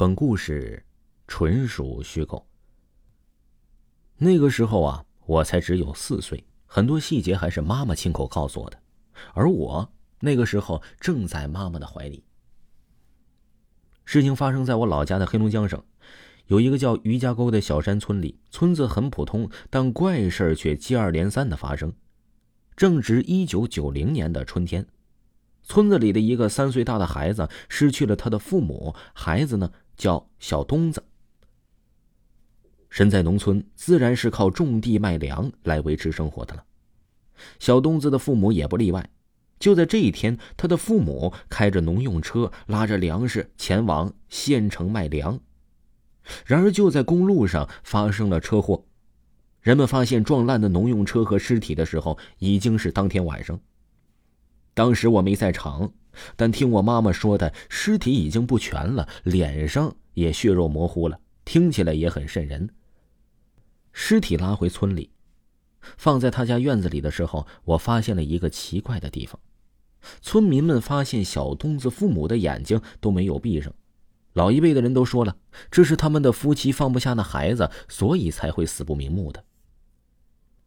本故事纯属虚构。那个时候啊，我才只有四岁，很多细节还是妈妈亲口告诉我的，而我那个时候正在妈妈的怀里。事情发生在我老家的黑龙江省，有一个叫余家沟的小山村里，村子很普通，但怪事却接二连三的发生。正值一九九零年的春天。村子里的一个三岁大的孩子失去了他的父母，孩子呢叫小东子。身在农村，自然是靠种地卖粮来维持生活的了。小东子的父母也不例外。就在这一天，他的父母开着农用车，拉着粮食前往县城卖粮。然而，就在公路上发生了车祸。人们发现撞烂的农用车和尸体的时候，已经是当天晚上。当时我没在场，但听我妈妈说的，尸体已经不全了，脸上也血肉模糊了，听起来也很瘆人。尸体拉回村里，放在他家院子里的时候，我发现了一个奇怪的地方。村民们发现小东子父母的眼睛都没有闭上，老一辈的人都说了，这是他们的夫妻放不下那孩子，所以才会死不瞑目的。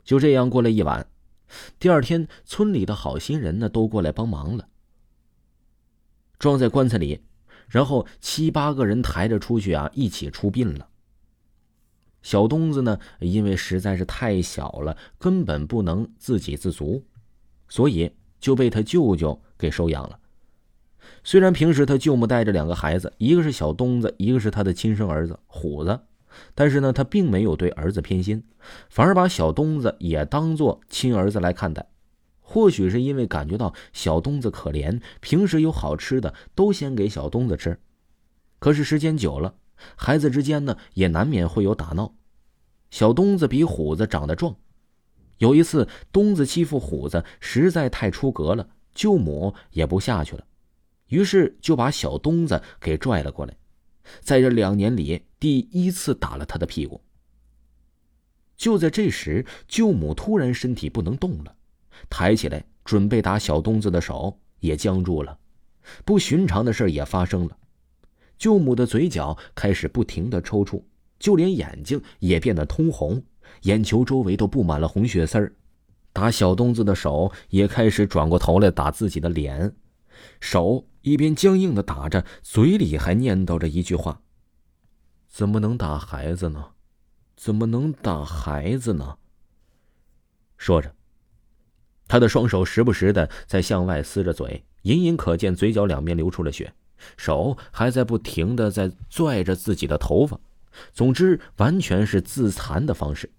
就这样过了一晚。第二天，村里的好心人呢都过来帮忙了，装在棺材里，然后七八个人抬着出去啊，一起出殡了。小东子呢，因为实在是太小了，根本不能自给自足，所以就被他舅舅给收养了。虽然平时他舅母带着两个孩子，一个是小东子，一个是他的亲生儿子虎子。但是呢，他并没有对儿子偏心，反而把小东子也当做亲儿子来看待。或许是因为感觉到小东子可怜，平时有好吃的都先给小东子吃。可是时间久了，孩子之间呢也难免会有打闹。小东子比虎子长得壮，有一次东子欺负虎子实在太出格了，舅母也不下去了，于是就把小东子给拽了过来。在这两年里，第一次打了他的屁股。就在这时，舅母突然身体不能动了，抬起来准备打小东子的手也僵住了。不寻常的事也发生了，舅母的嘴角开始不停的抽搐，就连眼睛也变得通红，眼球周围都布满了红血丝儿。打小东子的手也开始转过头来打自己的脸，手。一边僵硬的打着，嘴里还念叨着一句话：“怎么能打孩子呢？怎么能打孩子呢？”说着，他的双手时不时的在向外撕着嘴，隐隐可见嘴角两边流出了血，手还在不停的在拽着自己的头发。总之，完全是自残的方式。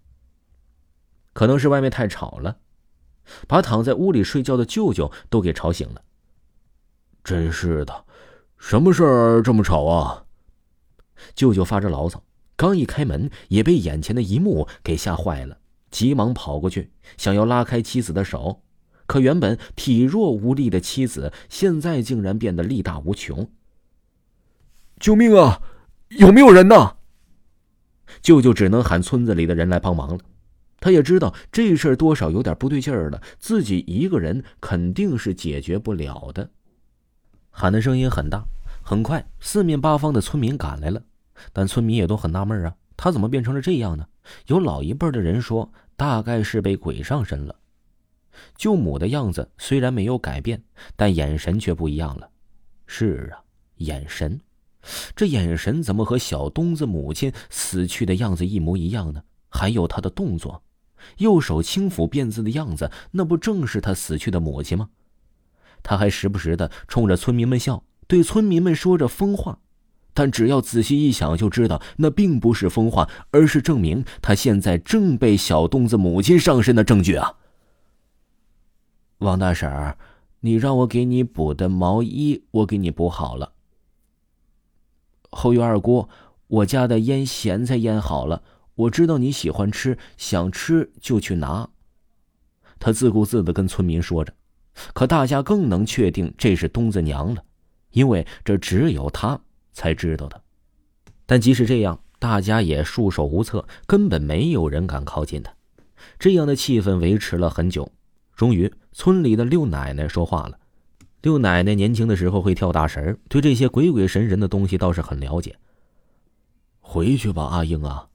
可能是外面太吵了，把躺在屋里睡觉的舅舅都给吵醒了。真是的，什么事儿这么吵啊？舅舅发着牢骚，刚一开门，也被眼前的一幕给吓坏了，急忙跑过去，想要拉开妻子的手，可原本体弱无力的妻子，现在竟然变得力大无穷。救命啊！有没有人呢？舅舅只能喊村子里的人来帮忙了。他也知道这事儿多少有点不对劲儿了，自己一个人肯定是解决不了的。喊的声音很大，很快，四面八方的村民赶来了。但村民也都很纳闷啊，他怎么变成了这样呢？有老一辈的人说，大概是被鬼上身了。舅母的样子虽然没有改变，但眼神却不一样了。是啊，眼神，这眼神怎么和小东子母亲死去的样子一模一样呢？还有他的动作，右手轻抚辫子的样子，那不正是他死去的母亲吗？他还时不时的冲着村民们笑，对村民们说着疯话，但只要仔细一想，就知道那并不是疯话，而是证明他现在正被小东子母亲上身的证据啊！王大婶儿，你让我给你补的毛衣，我给你补好了。后院二姑，我家的腌咸菜腌好了，我知道你喜欢吃，想吃就去拿。他自顾自的跟村民说着，可大家更能确定这是东子娘了，因为这只有他才知道的。但即使这样，大家也束手无策，根本没有人敢靠近他。这样的气氛维持了很久，终于，村里的六奶奶说话了。六奶奶年轻的时候会跳大神，对这些鬼鬼神神的东西倒是很了解。回去吧，阿英啊，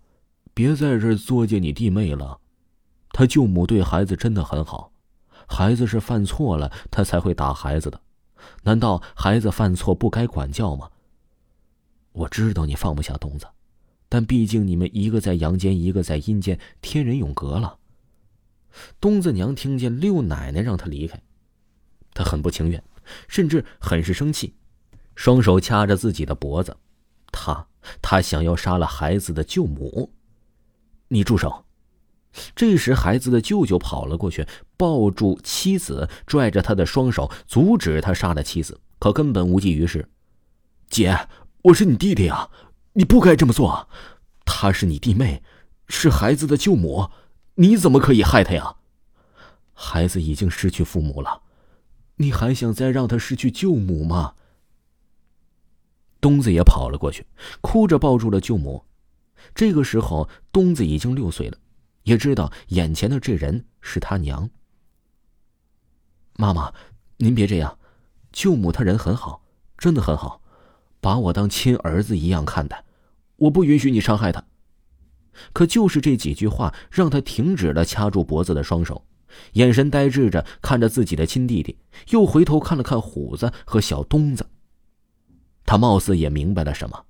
别在这作践你弟妹了。他舅母对孩子真的很好，孩子是犯错了，他才会打孩子的。难道孩子犯错不该管教吗？我知道你放不下东子，但毕竟你们一个在阳间，一个在阴间，天人永隔了。东子娘听见六奶奶让他离开，他很不情愿。甚至很是生气，双手掐着自己的脖子。他，他想要杀了孩子的舅母。你住手！这时，孩子的舅舅跑了过去，抱住妻子，拽着他的双手，阻止他杀了妻子。可根本无济于事。姐，我是你弟弟啊，你不该这么做。她是你弟妹，是孩子的舅母，你怎么可以害她呀？孩子已经失去父母了。你还想再让他失去舅母吗？东子也跑了过去，哭着抱住了舅母。这个时候，东子已经六岁了，也知道眼前的这人是他娘。妈妈，您别这样，舅母她人很好，真的很好，把我当亲儿子一样看待。我不允许你伤害他。可就是这几句话，让他停止了掐住脖子的双手。眼神呆滞着看着自己的亲弟弟，又回头看了看虎子和小东子。他貌似也明白了什么，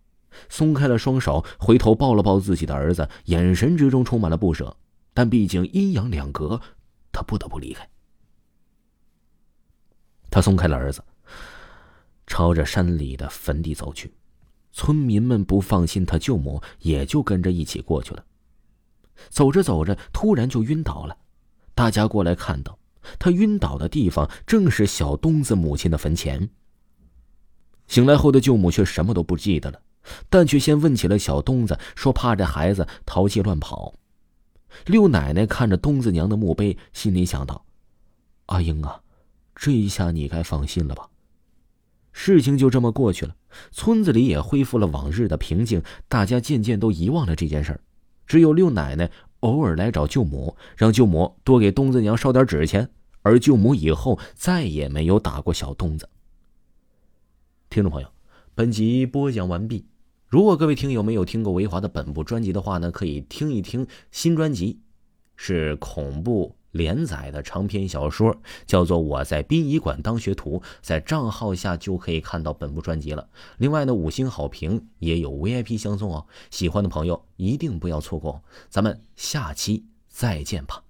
松开了双手，回头抱了抱自己的儿子，眼神之中充满了不舍。但毕竟阴阳两隔，他不得不离开。他松开了儿子，朝着山里的坟地走去。村民们不放心他舅母，也就跟着一起过去了。走着走着，突然就晕倒了。大家过来看到，他晕倒的地方正是小东子母亲的坟前。醒来后的舅母却什么都不记得了，但却先问起了小东子，说怕这孩子淘气乱跑。六奶奶看着东子娘的墓碑，心里想到：“阿英啊，这一下你该放心了吧？”事情就这么过去了，村子里也恢复了往日的平静，大家渐渐都遗忘了这件事儿，只有六奶奶。偶尔来找舅母，让舅母多给东子娘烧点纸钱，而舅母以后再也没有打过小东子。听众朋友，本集播讲完毕。如果各位听友没有听过维华的本部专辑的话呢，可以听一听新专辑，是恐怖。连载的长篇小说叫做《我在殡仪馆当学徒》，在账号下就可以看到本部专辑了。另外呢，五星好评也有 VIP 相送哦，喜欢的朋友一定不要错过。咱们下期再见吧。